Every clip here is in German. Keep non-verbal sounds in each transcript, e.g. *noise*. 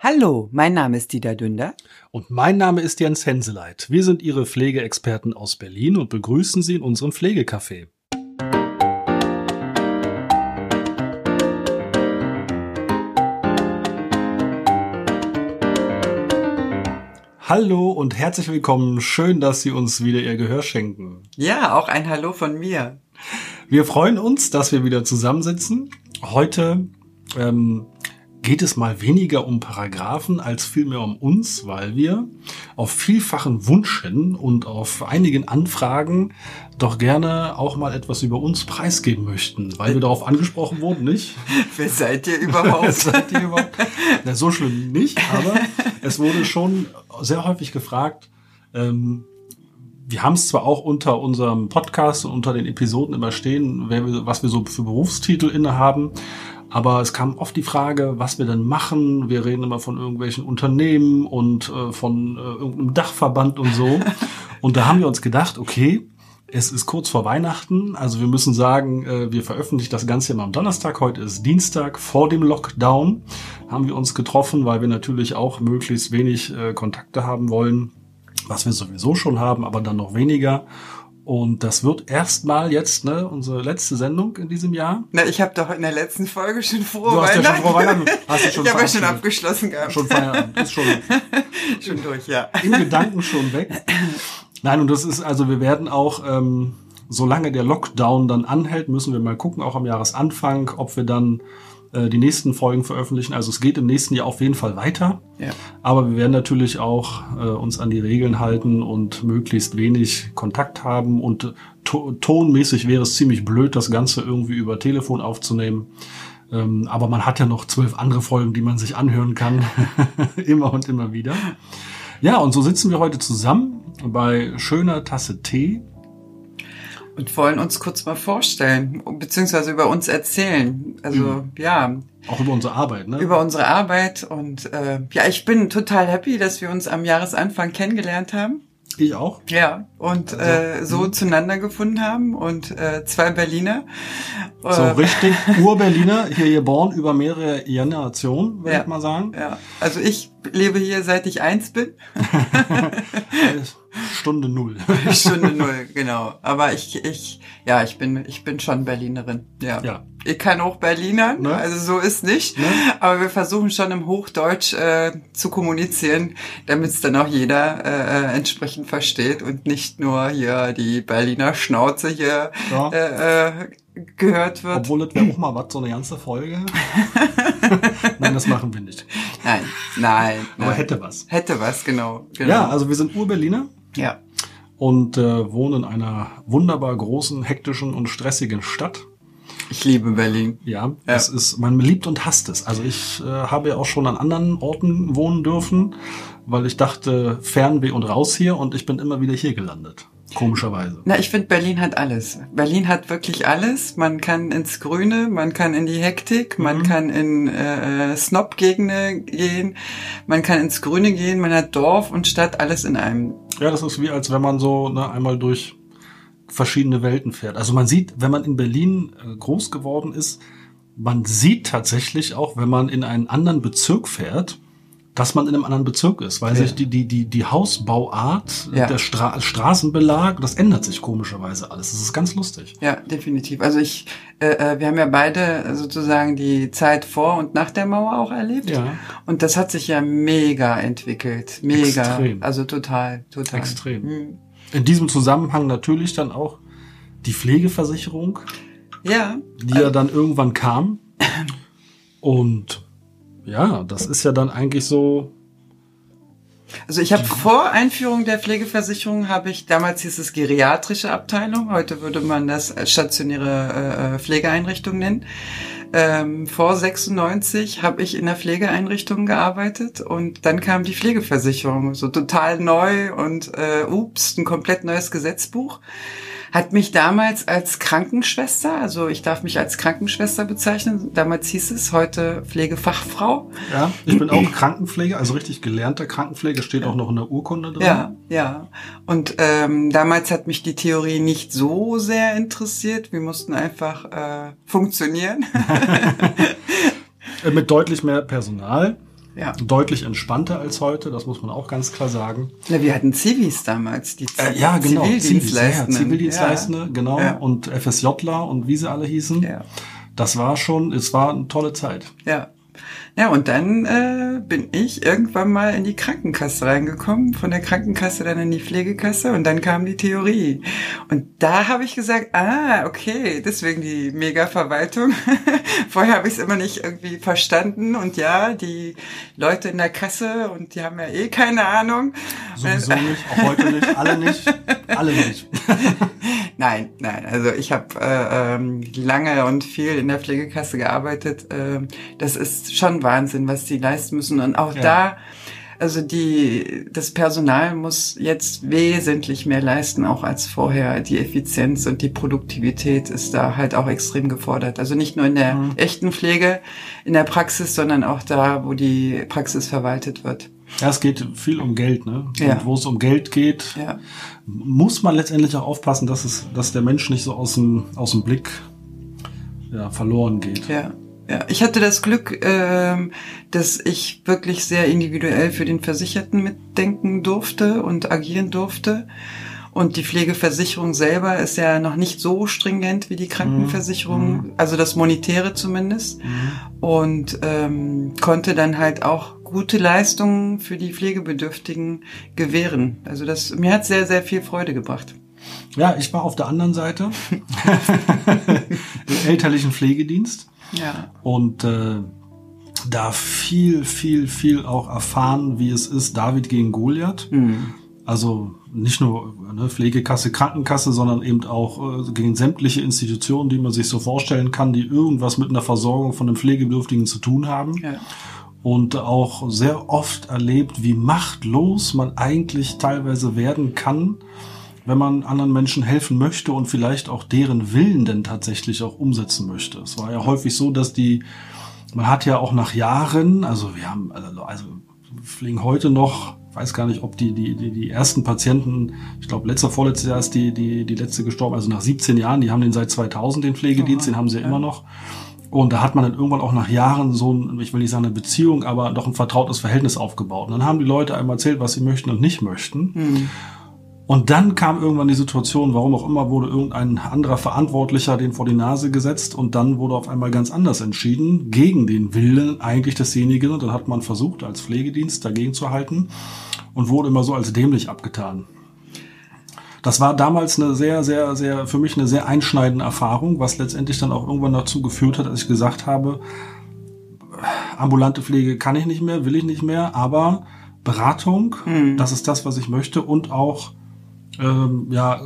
Hallo, mein Name ist Dieter Dünder. Und mein Name ist Jens Henseleit. Wir sind Ihre Pflegeexperten aus Berlin und begrüßen Sie in unserem Pflegecafé. Hallo und herzlich willkommen. Schön, dass Sie uns wieder Ihr Gehör schenken. Ja, auch ein Hallo von mir. Wir freuen uns, dass wir wieder zusammensitzen. Heute ähm, geht es mal weniger um Paragraphen als vielmehr um uns, weil wir auf vielfachen Wunsch hin und auf einigen Anfragen doch gerne auch mal etwas über uns preisgeben möchten, weil wir darauf angesprochen wurden, nicht? *laughs* Wer seid ihr überhaupt? *laughs* Seid ihr überhaupt? Na, so schlimm nicht, aber es wurde schon sehr häufig gefragt, ähm, wir haben es zwar auch unter unserem Podcast und unter den Episoden immer stehen, wir, was wir so für Berufstitel innehaben, aber es kam oft die Frage, was wir denn machen. Wir reden immer von irgendwelchen Unternehmen und äh, von äh, irgendeinem Dachverband und so. *laughs* und da haben wir uns gedacht, okay, es ist kurz vor Weihnachten, also wir müssen sagen, äh, wir veröffentlichen das Ganze immer am Donnerstag. Heute ist Dienstag vor dem Lockdown. Haben wir uns getroffen, weil wir natürlich auch möglichst wenig äh, Kontakte haben wollen, was wir sowieso schon haben, aber dann noch weniger. Und das wird erstmal jetzt ne, unsere letzte Sendung in diesem Jahr. Na, ich habe doch in der letzten Folge schon frohe du hast Weihnachten. Ja schon frohe Weihnachten. Hast du schon ich habe ja schon abgeschlossen gehabt. Schon Feierabend. Ist schon, *laughs* schon durch, ja. Im Gedanken schon weg. Nein, und das ist, also wir werden auch, ähm, solange der Lockdown dann anhält, müssen wir mal gucken, auch am Jahresanfang, ob wir dann äh, die nächsten Folgen veröffentlichen. Also es geht im nächsten Jahr auf jeden Fall weiter. Ja. Aber wir werden natürlich auch äh, uns an die Regeln halten und möglichst wenig Kontakt haben. Und to tonmäßig wäre es ziemlich blöd, das Ganze irgendwie über Telefon aufzunehmen. Ähm, aber man hat ja noch zwölf andere Folgen, die man sich anhören kann. *laughs* immer und immer wieder. Ja, und so sitzen wir heute zusammen bei schöner Tasse Tee und wollen uns kurz mal vorstellen, beziehungsweise über uns erzählen. Also mhm. ja. Auch über unsere Arbeit, ne? Über unsere Arbeit. Und äh, ja, ich bin total happy, dass wir uns am Jahresanfang kennengelernt haben. Ich auch. Ja, und also, äh, so mh. zueinander gefunden haben und äh, zwei Berliner. So äh, richtig *laughs* Ur-Berliner, hier geboren über mehrere Generationen, würde ja, ich mal sagen. Ja, also ich lebe hier seit ich eins bin. *laughs* *laughs* Stunde null. *laughs* Stunde null, *laughs* genau. Aber ich, ich, ja, ich bin, ich bin schon Berlinerin. Ja. ja. Ich kann auch Berliner, ne? also so ist nicht. Ne? Aber wir versuchen schon im Hochdeutsch äh, zu kommunizieren, damit es dann auch jeder äh, äh, entsprechend versteht und nicht nur hier die Berliner Schnauze hier ja. äh, äh, gehört wird. Obwohl das wäre auch mal was, so eine ganze Folge. *laughs* nein, das machen wir nicht. Nein, nein. Aber nein. hätte was. Hätte was, genau. genau. Ja, also wir sind Ur-Berliner. Ja. Und äh, wohnen in einer wunderbar großen, hektischen und stressigen Stadt. Ich liebe Berlin. Ja, ja. es ist, man liebt und hasst es. Also ich äh, habe ja auch schon an anderen Orten wohnen dürfen, weil ich dachte, Fernweh und raus hier und ich bin immer wieder hier gelandet. Komischerweise. Na, ich finde, Berlin hat alles. Berlin hat wirklich alles. Man kann ins Grüne, man kann in die Hektik, man mhm. kann in äh, Snob-Gegenden gehen, man kann ins Grüne gehen, man hat Dorf und Stadt, alles in einem. Ja, das ist wie, als wenn man so ne, einmal durch verschiedene Welten fährt. Also man sieht, wenn man in Berlin äh, groß geworden ist, man sieht tatsächlich auch, wenn man in einen anderen Bezirk fährt, dass man in einem anderen Bezirk ist, weil ja. sich die, die, die, die Hausbauart, ja. der Stra Straßenbelag, das ändert sich komischerweise alles. Das ist ganz lustig. Ja, definitiv. Also ich, äh, äh, wir haben ja beide sozusagen die Zeit vor und nach der Mauer auch erlebt. Ja. Und das hat sich ja mega entwickelt. Mega. Extrem. Also total, total. Extrem. Mhm. In diesem Zusammenhang natürlich dann auch die Pflegeversicherung. Ja. Die ja dann irgendwann kam. Und ja, das ist ja dann eigentlich so. Also ich habe vor Einführung der Pflegeversicherung habe ich damals hieß es geriatrische Abteilung, heute würde man das stationäre äh, Pflegeeinrichtung nennen. Ähm, vor 96 habe ich in der Pflegeeinrichtung gearbeitet und dann kam die Pflegeversicherung, so total neu und äh, ups, ein komplett neues Gesetzbuch hat mich damals als Krankenschwester, also ich darf mich als Krankenschwester bezeichnen, damals hieß es, heute Pflegefachfrau. Ja, ich bin auch Krankenpfleger, also richtig gelernter Krankenpfleger, steht auch noch in der Urkunde drin. Ja, ja. Und ähm, damals hat mich die Theorie nicht so sehr interessiert. Wir mussten einfach äh, funktionieren. *laughs* Mit deutlich mehr Personal. Ja. Deutlich entspannter als heute, das muss man auch ganz klar sagen. Na, wir hatten Zivis damals, die Z äh, Ja, genau, Zivildienstleistende. Ja, Zivildienstleistende, ja. genau, ja. und FSJler und wie sie alle hießen. Ja. Das war schon, es war eine tolle Zeit. Ja. Ja, und dann äh, bin ich irgendwann mal in die Krankenkasse reingekommen, von der Krankenkasse dann in die Pflegekasse und dann kam die Theorie. Und da habe ich gesagt, ah, okay, deswegen die Mega-Verwaltung. *laughs* Vorher habe ich es immer nicht irgendwie verstanden und ja, die Leute in der Kasse und die haben ja eh keine Ahnung. Sowieso nicht, auch heute nicht, alle nicht, alle nicht. *laughs* nein, nein, also ich habe äh, ähm, lange und viel in der Pflegekasse gearbeitet. Äh, das ist schon Wahnsinn, was die leisten müssen. Und auch ja. da, also die, das Personal muss jetzt wesentlich mehr leisten, auch als vorher. Die Effizienz und die Produktivität ist da halt auch extrem gefordert. Also nicht nur in der mhm. echten Pflege, in der Praxis, sondern auch da, wo die Praxis verwaltet wird. Ja, es geht viel um Geld, ne? Ja. Und wo es um Geld geht, ja. muss man letztendlich auch aufpassen, dass es, dass der Mensch nicht so aus dem, aus dem Blick ja, verloren geht. Ja. Ja, ich hatte das Glück, ähm, dass ich wirklich sehr individuell für den Versicherten mitdenken durfte und agieren durfte. Und die Pflegeversicherung selber ist ja noch nicht so stringent wie die Krankenversicherung, mhm. also das Monetäre zumindest. Mhm. Und ähm, konnte dann halt auch gute Leistungen für die Pflegebedürftigen gewähren. Also das mir hat sehr, sehr viel Freude gebracht. Ja, ich war auf der anderen Seite *laughs* im elterlichen Pflegedienst. Ja. Und äh, da viel, viel, viel auch erfahren, wie es ist, David gegen Goliath. Mhm. Also nicht nur ne, Pflegekasse, Krankenkasse, sondern eben auch äh, gegen sämtliche Institutionen, die man sich so vorstellen kann, die irgendwas mit einer Versorgung von einem Pflegebedürftigen zu tun haben. Ja. Und auch sehr oft erlebt, wie machtlos man eigentlich teilweise werden kann, wenn man anderen Menschen helfen möchte und vielleicht auch deren Willen denn tatsächlich auch umsetzen möchte. Es war ja häufig so, dass die, man hat ja auch nach Jahren, also wir haben, also, also fliegen heute noch, weiß gar nicht, ob die, die, die, die ersten Patienten, ich glaube, letzter, vorletztes Jahr ist die, die, die letzte gestorben, also nach 17 Jahren, die haben den seit 2000, den Pflegedienst, Aha, den haben sie ja, ja immer noch. Und da hat man dann irgendwann auch nach Jahren so ein, ich will nicht sagen eine Beziehung, aber doch ein vertrautes Verhältnis aufgebaut. Und dann haben die Leute einmal erzählt, was sie möchten und nicht möchten. Mhm. Und dann kam irgendwann die Situation, warum auch immer, wurde irgendein anderer Verantwortlicher den vor die Nase gesetzt und dann wurde auf einmal ganz anders entschieden, gegen den Willen eigentlich desjenigen. Und dann hat man versucht, als Pflegedienst dagegen zu halten und wurde immer so als dämlich abgetan. Das war damals eine sehr, sehr, sehr, für mich eine sehr einschneidende Erfahrung, was letztendlich dann auch irgendwann dazu geführt hat, dass ich gesagt habe, ambulante Pflege kann ich nicht mehr, will ich nicht mehr, aber Beratung, mhm. das ist das, was ich möchte und auch ähm, ja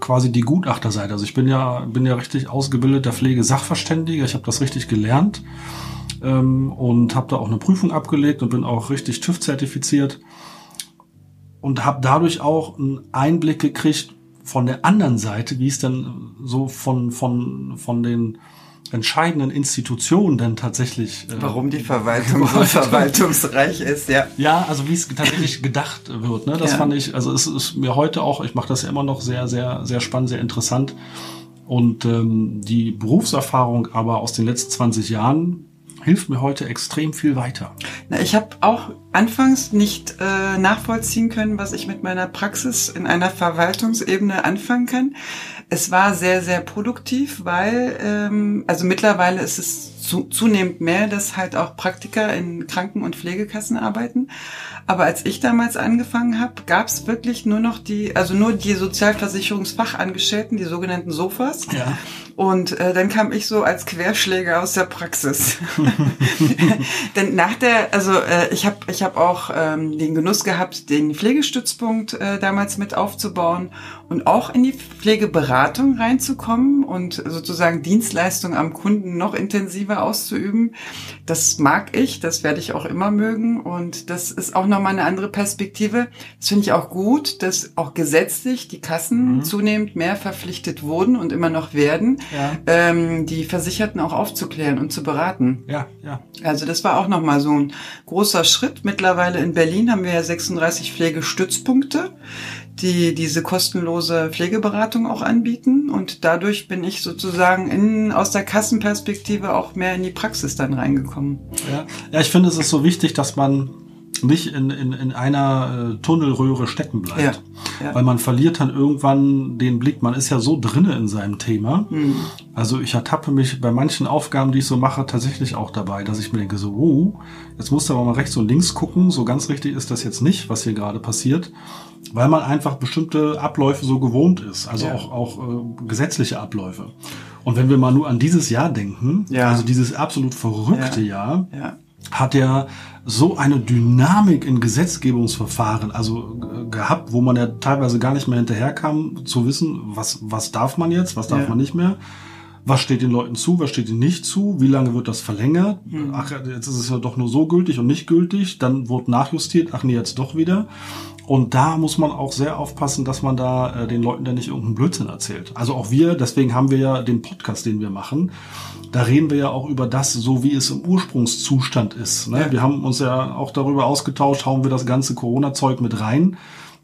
quasi die Gutachterseite. Also ich bin ja bin ja richtig ausgebildeter Pflegesachverständiger. Ich habe das richtig gelernt ähm, und habe da auch eine Prüfung abgelegt und bin auch richtig TÜV zertifiziert und habe dadurch auch einen Einblick gekriegt von der anderen Seite, wie es dann so von von von den entscheidenden Institutionen denn tatsächlich. Äh, Warum die *laughs* Verwaltung so verwaltungsreich ist, ja. Ja, also wie es tatsächlich *laughs* gedacht wird. Ne? Das ja. fand ich, also es ist mir heute auch, ich mache das ja immer noch sehr, sehr, sehr spannend, sehr interessant. Und ähm, die Berufserfahrung aber aus den letzten 20 Jahren hilft mir heute extrem viel weiter. Na, ich habe auch anfangs nicht äh, nachvollziehen können, was ich mit meiner Praxis in einer Verwaltungsebene anfangen kann. Es war sehr, sehr produktiv, weil, ähm, also mittlerweile ist es zu, zunehmend mehr, dass halt auch Praktiker in Kranken- und Pflegekassen arbeiten. Aber als ich damals angefangen habe, gab es wirklich nur noch die, also nur die Sozialversicherungsfachangestellten, die sogenannten Sofas. Ja. Und äh, dann kam ich so als Querschläger aus der Praxis. *laughs* Denn nach der, also äh, ich habe ich hab auch ähm, den Genuss gehabt, den Pflegestützpunkt äh, damals mit aufzubauen und auch in die Pflegeberatung reinzukommen und sozusagen Dienstleistung am Kunden noch intensiver auszuüben. Das mag ich, das werde ich auch immer mögen und das ist auch nochmal eine andere Perspektive. Das finde ich auch gut, dass auch gesetzlich die Kassen mhm. zunehmend mehr verpflichtet wurden und immer noch werden, ja. ähm, die Versicherten auch aufzuklären und zu beraten. Ja, ja. Also das war auch nochmal so ein großer Schritt. Mittlerweile in Berlin haben wir ja 36 Pflegestützpunkte, die diese kostenlose Pflegeberatung auch anbieten. Und dadurch bin ich sozusagen in, aus der Kassenperspektive auch mehr in die Praxis dann reingekommen. Ja, ja ich finde, es ist so wichtig, dass man nicht in, in, in einer äh, Tunnelröhre stecken bleibt. Ja, ja. Weil man verliert dann irgendwann den Blick. Man ist ja so drinne in seinem Thema. Mhm. Also ich ertappe mich bei manchen Aufgaben, die ich so mache, tatsächlich auch dabei, dass ich mir denke so, oh, jetzt musst du aber mal rechts und links gucken. So ganz richtig ist das jetzt nicht, was hier gerade passiert. Weil man einfach bestimmte Abläufe so gewohnt ist. Also ja. auch, auch äh, gesetzliche Abläufe. Und wenn wir mal nur an dieses Jahr denken, also dieses absolut verrückte Jahr, hat ja so eine Dynamik in Gesetzgebungsverfahren also äh, gehabt, wo man ja teilweise gar nicht mehr hinterherkam zu wissen, was was darf man jetzt, was darf ja. man nicht mehr. Was steht den Leuten zu, was steht ihnen nicht zu, wie lange wird das verlängert? Mhm. Ach, jetzt ist es ja doch nur so gültig und nicht gültig, dann wurde nachjustiert, ach nee, jetzt doch wieder. Und da muss man auch sehr aufpassen, dass man da äh, den Leuten dann nicht irgendeinen Blödsinn erzählt. Also auch wir, deswegen haben wir ja den Podcast, den wir machen. Da reden wir ja auch über das, so wie es im Ursprungszustand ist. Ne? Ja. Wir haben uns ja auch darüber ausgetauscht, hauen wir das ganze Corona-Zeug mit rein.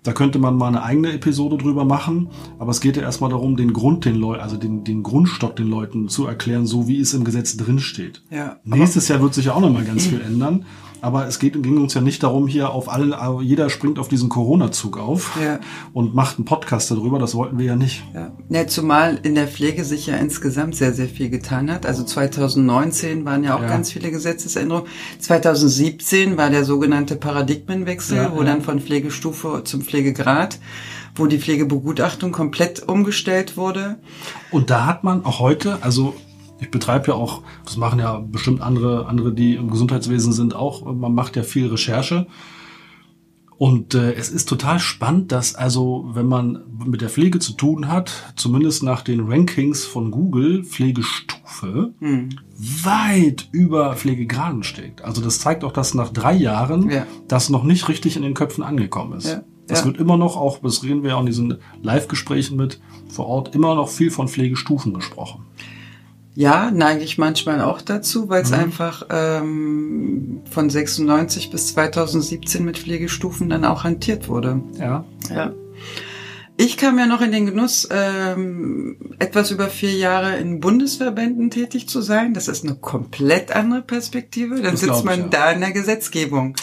Da könnte man mal eine eigene Episode drüber machen, aber es geht ja erstmal darum, den Grund den Leuten, also den, den Grundstock den Leuten zu erklären, so wie es im Gesetz drin steht. Ja, Nächstes Jahr wird sich ja auch nochmal ganz viel ändern. Aber es geht, ging uns ja nicht darum, hier auf alle, jeder springt auf diesen Corona-Zug auf ja. und macht einen Podcast darüber. Das wollten wir ja nicht. Ja. ja, zumal in der Pflege sich ja insgesamt sehr, sehr viel getan hat. Also 2019 waren ja auch ja. ganz viele Gesetzesänderungen. 2017 war der sogenannte Paradigmenwechsel, wo dann von Pflegestufe zum Pflegegrad wo die Pflegebegutachtung komplett umgestellt wurde. Und da hat man auch heute, also ich betreibe ja auch, das machen ja bestimmt andere, andere, die im Gesundheitswesen sind, auch, man macht ja viel Recherche. Und äh, es ist total spannend, dass also, wenn man mit der Pflege zu tun hat, zumindest nach den Rankings von Google, Pflegestufe hm. weit über Pflegegraden steht. Also das zeigt auch, dass nach drei Jahren ja. das noch nicht richtig in den Köpfen angekommen ist. Ja. Das ja. wird immer noch, auch das reden wir auch in diesen Live-Gesprächen mit vor Ort, immer noch viel von Pflegestufen gesprochen. Ja, neige ich manchmal auch dazu, weil es mhm. einfach ähm, von 96 bis 2017 mit Pflegestufen dann auch hantiert wurde. Ja. Ja. Ich kam ja noch in den Genuss, ähm, etwas über vier Jahre in Bundesverbänden tätig zu sein. Das ist eine komplett andere Perspektive. Dann das sitzt man ich, ja. da in der Gesetzgebung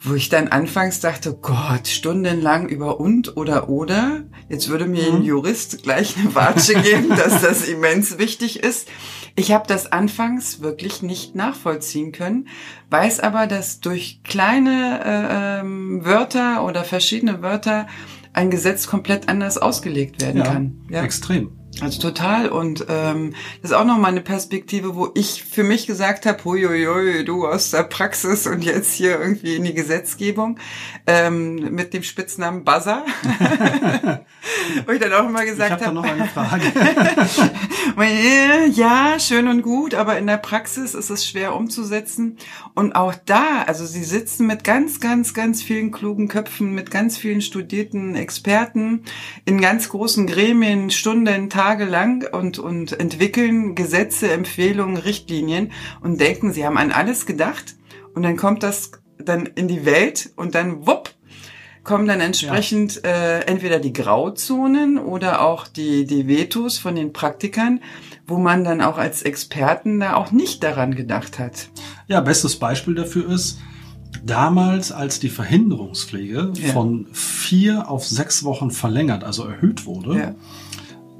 wo ich dann anfangs dachte, Gott, stundenlang über und oder oder. Jetzt würde mir mhm. ein Jurist gleich eine Watsche *laughs* geben, dass das immens wichtig ist. Ich habe das anfangs wirklich nicht nachvollziehen können, weiß aber, dass durch kleine äh, ähm, Wörter oder verschiedene Wörter ein Gesetz komplett anders ausgelegt werden ja, kann. Ja, extrem. Also total. Und ähm, das ist auch nochmal eine Perspektive, wo ich für mich gesagt habe, huiuiui, du aus der Praxis und jetzt hier irgendwie in die Gesetzgebung ähm, mit dem Spitznamen Buzzer. *laughs* wo ich dann auch immer gesagt habe. Ich habe hab noch eine Frage. *laughs* ja, schön und gut, aber in der Praxis ist es schwer umzusetzen. Und auch da, also sie sitzen mit ganz, ganz, ganz vielen klugen Köpfen, mit ganz vielen studierten Experten in ganz großen Gremien, Stunden, Tagen tagelang und, und entwickeln Gesetze, Empfehlungen, Richtlinien und denken, sie haben an alles gedacht und dann kommt das dann in die Welt und dann wupp, kommen dann entsprechend ja. äh, entweder die Grauzonen oder auch die, die Vetos von den Praktikern, wo man dann auch als Experten da auch nicht daran gedacht hat. Ja, bestes Beispiel dafür ist, damals, als die Verhinderungspflege ja. von vier auf sechs Wochen verlängert, also erhöht wurde, ja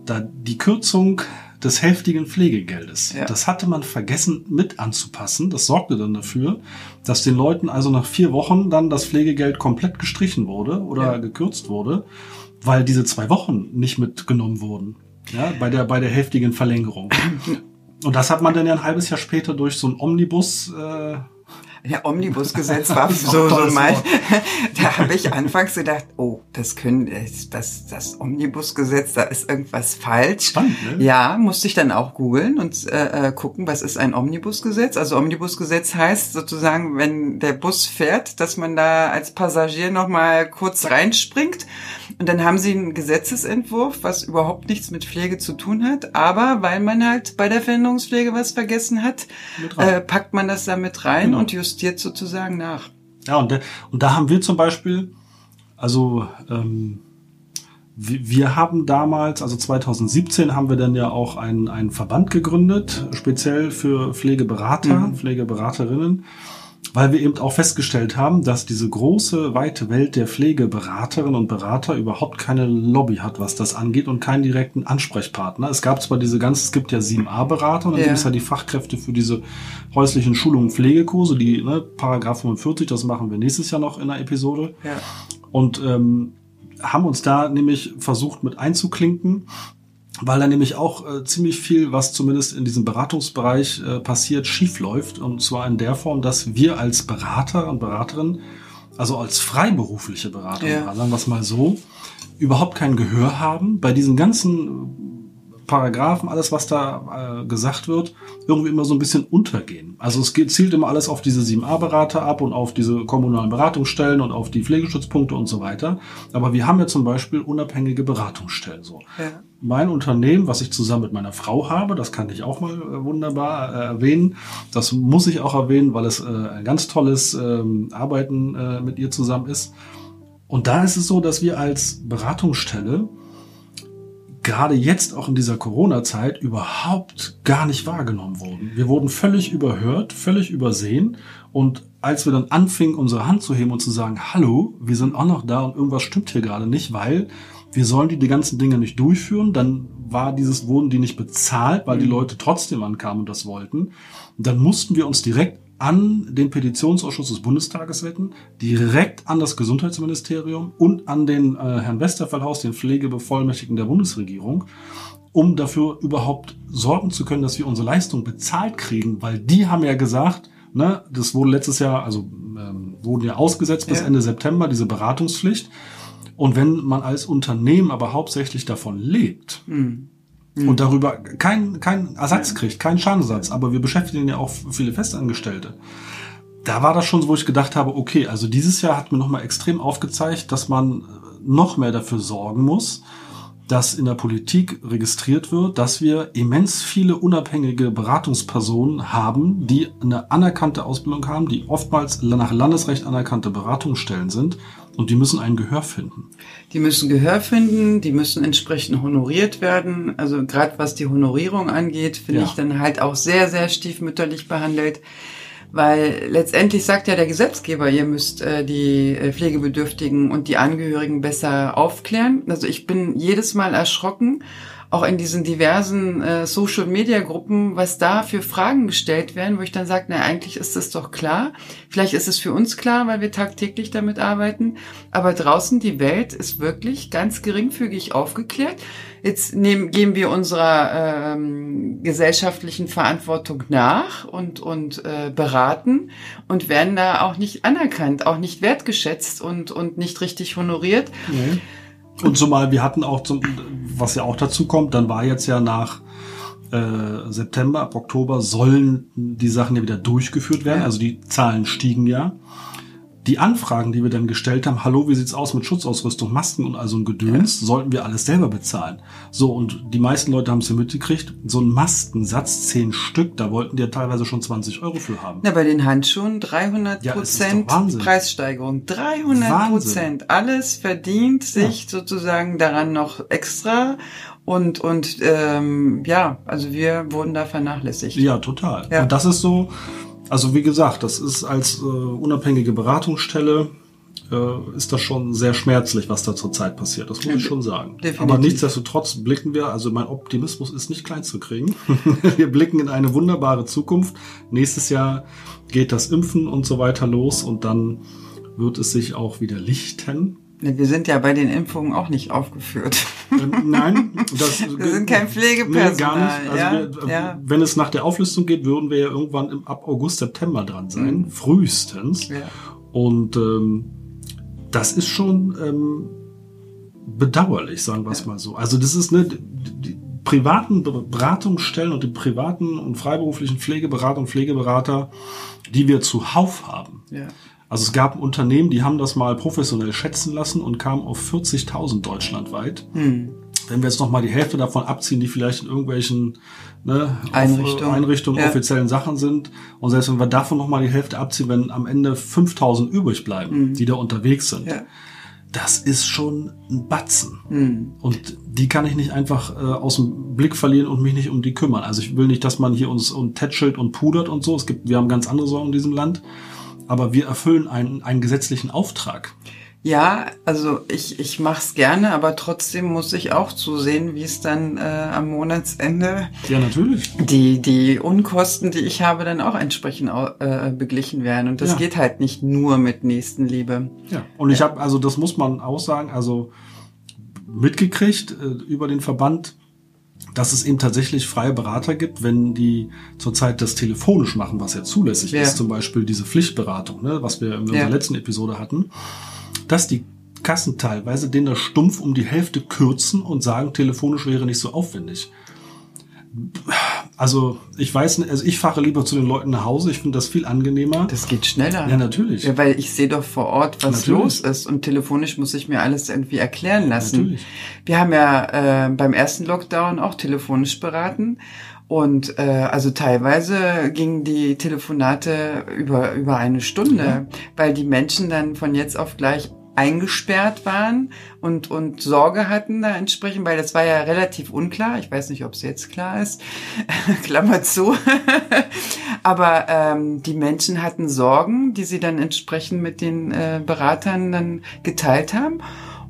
da die Kürzung des hälftigen Pflegegeldes. Ja. Das hatte man vergessen mit anzupassen. Das sorgte dann dafür, dass den Leuten also nach vier Wochen dann das Pflegegeld komplett gestrichen wurde oder ja. gekürzt wurde, weil diese zwei Wochen nicht mitgenommen wurden. Ja, bei der, bei der hälftigen Verlängerung. *clears throat* Und das hat man dann ja ein halbes Jahr später durch so einen Omnibus äh, ja, Omnibusgesetz war *laughs* so, so mein. *laughs* da habe ich anfangs gedacht, oh, das können, das, das Omnibusgesetz, da ist irgendwas falsch. Spannend, ne? Ja, musste ich dann auch googeln und äh, äh, gucken, was ist ein Omnibusgesetz. Also Omnibusgesetz heißt sozusagen, wenn der Bus fährt, dass man da als Passagier nochmal kurz reinspringt Und dann haben sie einen Gesetzesentwurf, was überhaupt nichts mit Pflege zu tun hat. Aber weil man halt bei der Veränderungspflege was vergessen hat, äh, packt man das da mit rein genau. und justiert sozusagen nach. Ja, und, de, und da haben wir zum Beispiel, also ähm, wir haben damals, also 2017 haben wir dann ja auch einen, einen Verband gegründet, speziell für Pflegeberater, mhm. Pflegeberaterinnen weil wir eben auch festgestellt haben, dass diese große, weite Welt der Pflegeberaterinnen und Berater überhaupt keine Lobby hat, was das angeht und keinen direkten Ansprechpartner. Es gab zwar diese ganze, es gibt ja 7a-Berater und dann ja. gibt es ja die Fachkräfte für diese häuslichen Schulungen, Pflegekurse, die ne, Paragraph 45, das machen wir nächstes Jahr noch in einer Episode. Ja. Und ähm, haben uns da nämlich versucht mit einzuklinken weil da nämlich auch äh, ziemlich viel, was zumindest in diesem Beratungsbereich äh, passiert, schief läuft. Und zwar in der Form, dass wir als Berater und Beraterin, also als freiberufliche Berater, ja. sagen wir es mal so, überhaupt kein Gehör haben bei diesen ganzen Paragraphen, alles, was da äh, gesagt wird, irgendwie immer so ein bisschen untergehen. Also es geht, zielt immer alles auf diese 7a-Berater ab und auf diese kommunalen Beratungsstellen und auf die Pflegeschutzpunkte und so weiter. Aber wir haben ja zum Beispiel unabhängige Beratungsstellen. So. Ja. Mein Unternehmen, was ich zusammen mit meiner Frau habe, das kann ich auch mal äh, wunderbar äh, erwähnen. Das muss ich auch erwähnen, weil es äh, ein ganz tolles ähm, Arbeiten äh, mit ihr zusammen ist. Und da ist es so, dass wir als Beratungsstelle gerade jetzt auch in dieser Corona-Zeit überhaupt gar nicht wahrgenommen wurden. Wir wurden völlig überhört, völlig übersehen. Und als wir dann anfingen, unsere Hand zu heben und zu sagen, hallo, wir sind auch noch da und irgendwas stimmt hier gerade nicht, weil wir sollen die, die ganzen Dinge nicht durchführen, dann war dieses, wurden die nicht bezahlt, weil die mhm. Leute trotzdem ankamen und das wollten. Und dann mussten wir uns direkt an den Petitionsausschuss des Bundestages wenden, direkt an das Gesundheitsministerium und an den äh, Herrn Westerfellhaus, den Pflegebevollmächtigten der Bundesregierung, um dafür überhaupt sorgen zu können, dass wir unsere Leistung bezahlt kriegen, weil die haben ja gesagt, ne, das wurde letztes Jahr, also ähm, wurden ja ausgesetzt bis ja. Ende September, diese Beratungspflicht. Und wenn man als Unternehmen aber hauptsächlich davon lebt, mhm mhm. und darüber keinen kein Ersatz kriegt, keinen Schadenersatz. Aber wir beschäftigen ja auch viele Festangestellte. Da war das schon so, wo ich gedacht habe, okay, also dieses Jahr hat mir nochmal extrem aufgezeigt, dass man noch mehr dafür sorgen muss, dass in der Politik registriert wird, dass wir immens viele unabhängige Beratungspersonen haben, die eine anerkannte Ausbildung haben, die oftmals nach Landesrecht anerkannte Beratungsstellen sind und die müssen ein Gehör finden. Die müssen Gehör finden, die müssen entsprechend honoriert werden. Also gerade was die Honorierung angeht, finde ja. ich dann halt auch sehr, sehr stiefmütterlich behandelt. Weil letztendlich sagt ja der Gesetzgeber, ihr müsst äh, die äh, Pflegebedürftigen und die Angehörigen besser aufklären. Also ich bin jedes Mal erschrocken, auch in diesen diversen äh, Social-Media-Gruppen, was da für Fragen gestellt werden, wo ich dann sage, na eigentlich ist das doch klar. Vielleicht ist es für uns klar, weil wir tagtäglich damit arbeiten. Aber draußen die Welt ist wirklich ganz geringfügig aufgeklärt. Jetzt nehmen, geben wir unserer ähm, gesellschaftlichen Verantwortung nach und, und äh, beraten und werden da auch nicht anerkannt, auch nicht wertgeschätzt und, und nicht richtig honoriert. Mhm. Und zumal wir hatten auch, zum, was ja auch dazu kommt, dann war jetzt ja nach äh, September, ab Oktober sollen die Sachen ja wieder durchgeführt werden. Ja. Also die Zahlen stiegen ja die Anfragen, die wir dann gestellt haben, hallo, wie sieht's aus mit Schutzausrüstung, Masken und also ein Gedöns, ja. sollten wir alles selber bezahlen. So, und die meisten Leute haben es ja mitgekriegt, so ein Maskensatz, zehn Stück, da wollten die ja teilweise schon 20 Euro für haben. Ja, bei den Handschuhen 300 ja, Prozent Preissteigerung. 300 Prozent. Alles verdient sich ja. sozusagen daran noch extra und und ähm, ja, also wir wurden da vernachlässigt. Ja, total. Ja. Und das ist so, also wie gesagt, das ist als äh, unabhängige Beratungsstelle äh, ist das schon sehr schmerzlich, was da zurzeit passiert. Das muss ich schon sagen. Definitiv. Aber nichtsdestotrotz blicken wir, also mein Optimismus ist nicht klein zu kriegen. *laughs* wir blicken in eine wunderbare Zukunft. Nächstes Jahr geht das Impfen und so weiter los und dann wird es sich auch wieder lichten. Wir sind ja bei den Impfungen auch nicht aufgeführt. Ähm, nein, das, wir sind kein Pflegepersonal. Nee, gar nicht. Also ja, wir, ja. Wenn es nach der Auflistung geht, würden wir ja irgendwann im, ab August, September dran sein, mhm. frühestens. Ja. Und ähm, das ist schon ähm, bedauerlich, sagen wir es mal so. Also das ist ne, die, die privaten Beratungsstellen und die privaten und freiberuflichen Pflegeberater und Pflegeberater, die wir zuhauf haben. Ja Also es gab Unternehmen, die haben das mal professionell schätzen lassen und kamen auf 40.000 deutschlandweit. Hm. Wenn wir jetzt noch mal die Hälfte davon abziehen, die vielleicht in irgendwelchen ne, Einrichtungen. Auf, Einrichtungen Ja. offiziellen Sachen sind, und selbst wenn wir davon noch mal die Hälfte abziehen, wenn am Ende 5.000 übrig bleiben, die da unterwegs sind, Mhm. Ja. das ist schon ein Batzen. Hm. Und die kann ich nicht einfach äh, aus dem Blick verlieren und mich nicht um die kümmern. Also ich will nicht, dass man hier uns und tätschelt und pudert und so. Es gibt, wir haben ganz andere Sorgen in diesem Land. Aber wir erfüllen einen, einen gesetzlichen Auftrag. Ja, also ich, ich mache es gerne, aber trotzdem muss ich auch zusehen, wie es dann äh, am Monatsende Ja, natürlich. die, die Unkosten, die ich habe, dann auch entsprechend äh, beglichen werden. Und das Ja. geht halt nicht nur mit Nächstenliebe. Ja. Und ich habe, also das muss man auch sagen, also mitgekriegt äh, über den Verband, dass es eben tatsächlich freie Berater gibt, wenn die zurzeit das telefonisch machen, was ja zulässig Ja. ist, zum Beispiel diese Pflichtberatung, ne, was wir in unserer Ja. letzten Episode hatten, dass die Kassen teilweise den das stumpf um die Hälfte kürzen und sagen, telefonisch wäre nicht so aufwendig. Also ich weiß nicht, also ich fahre lieber zu den Leuten nach Hause, ich finde das viel angenehmer. Das geht schneller. ja, natürlich. Ja, weil ich sehe doch vor Ort, was Natürlich. los ist und telefonisch muss ich mir alles irgendwie erklären lassen. Natürlich. Wir haben ja äh, beim ersten Lockdown auch telefonisch beraten und äh, also teilweise gingen die Telefonate über über eine Stunde, weil die Menschen dann von jetzt auf gleich eingesperrt waren und und Sorge hatten da entsprechend, weil das war ja relativ unklar. Ich weiß nicht, ob es jetzt klar ist. *laughs* Klammer zu. *laughs* Aber ähm, die Menschen hatten Sorgen, die sie dann entsprechend mit den äh, Beratern dann geteilt haben.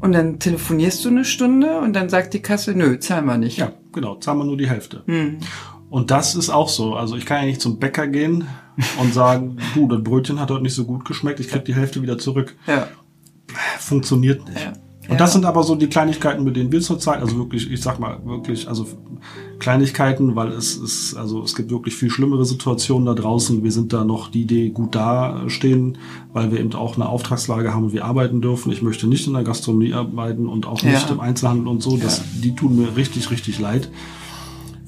Und dann telefonierst du eine Stunde und dann sagt die Kasse, nö, zahlen wir nicht. Ja, genau, zahlen wir nur die Hälfte. Hm. Und das ist auch so. Also ich kann ja nicht zum Bäcker gehen und sagen, *laughs* du, das Brötchen hat heute nicht so gut geschmeckt, ich krieg die Hälfte wieder zurück. Ja. Funktioniert nicht. Ja. Und Ja. das sind aber so die Kleinigkeiten, mit denen wir zurzeit, also wirklich, ich sag mal, wirklich, also Kleinigkeiten, weil es ist, also es gibt wirklich viel schlimmere Situationen da draußen. Wir sind da noch die, die gut dastehen, weil wir eben auch eine Auftragslage haben und wir arbeiten dürfen. Ich möchte nicht in der Gastronomie arbeiten und auch Ja. nicht im Einzelhandel und so. Das, Ja. Die tun mir richtig, richtig leid.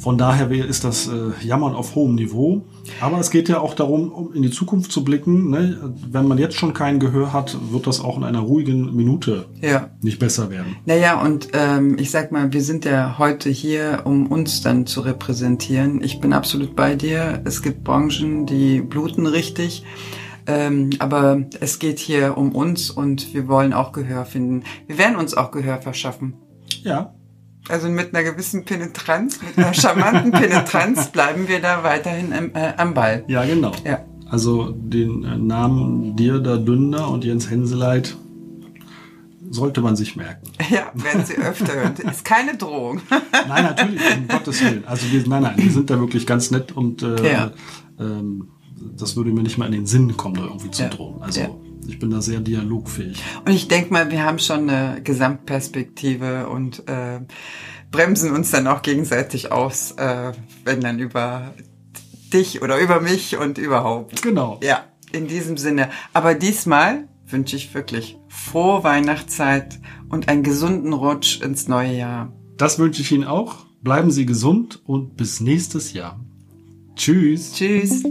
Von daher ist das äh, Jammern auf hohem Niveau. Aber es geht ja auch darum, um in die Zukunft zu blicken. Ne? Wenn man jetzt schon kein Gehör hat, wird das auch in einer ruhigen Minute Ja. nicht besser werden. Naja, und ähm, ich sag mal, wir sind ja heute hier, um uns dann zu repräsentieren. Ich bin absolut bei dir. Es gibt Branchen, die bluten richtig. Ähm, aber es geht hier um uns und wir wollen auch Gehör finden. Wir werden uns auch Gehör verschaffen. Ja, Also mit einer gewissen Penetranz, mit einer charmanten *laughs* Penetranz bleiben wir da weiterhin am, äh, am Ball. ja, genau. Ja. Also den äh, Namen Dirda Dünder und Jens Henseleit sollte man sich merken. *laughs* Ja, werden Sie öfter hören. *laughs* Ist keine Drohung. Nein, natürlich, um Gottes Willen. Also wir, nein, nein, wir sind da wirklich ganz nett und äh, Ja. ähm, das würde mir nicht mal in den Sinn kommen, da irgendwie zu Ja. drohen. Also Ja. Ich bin da sehr dialogfähig. Und ich denke mal, wir haben schon eine Gesamtperspektive und äh, bremsen uns dann auch gegenseitig aus, äh, wenn dann über dich oder über mich und überhaupt. Genau. Ja, in diesem Sinne. Aber diesmal wünsche ich wirklich frohe Weihnachtszeit und einen gesunden Rutsch ins neue Jahr. Das wünsche ich Ihnen auch. Bleiben Sie gesund und bis nächstes Jahr. Tschüss. Tschüss.